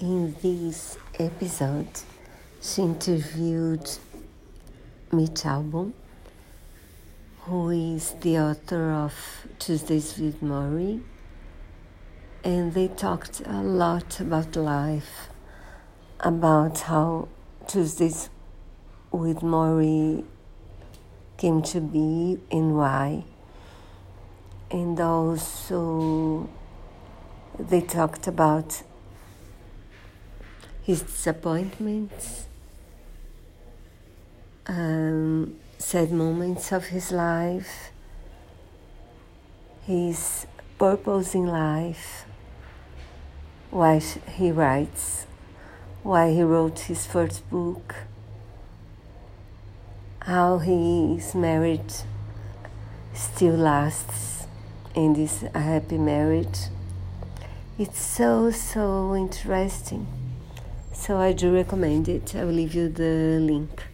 In this episode, she interviewed Mitch Albom, who is the author of Tuesdays with Morrie, and they talked a lot about life, about how Tuesdays with Morrie came to be and why, and also they talked about his disappointments, um, sad moments of his life, his purpose in life, why he writes, why he wrote his first book, how he is married, still lasts, and is a happy marriage. It's so, so interesting. So I do recommend it. I will leave you the link.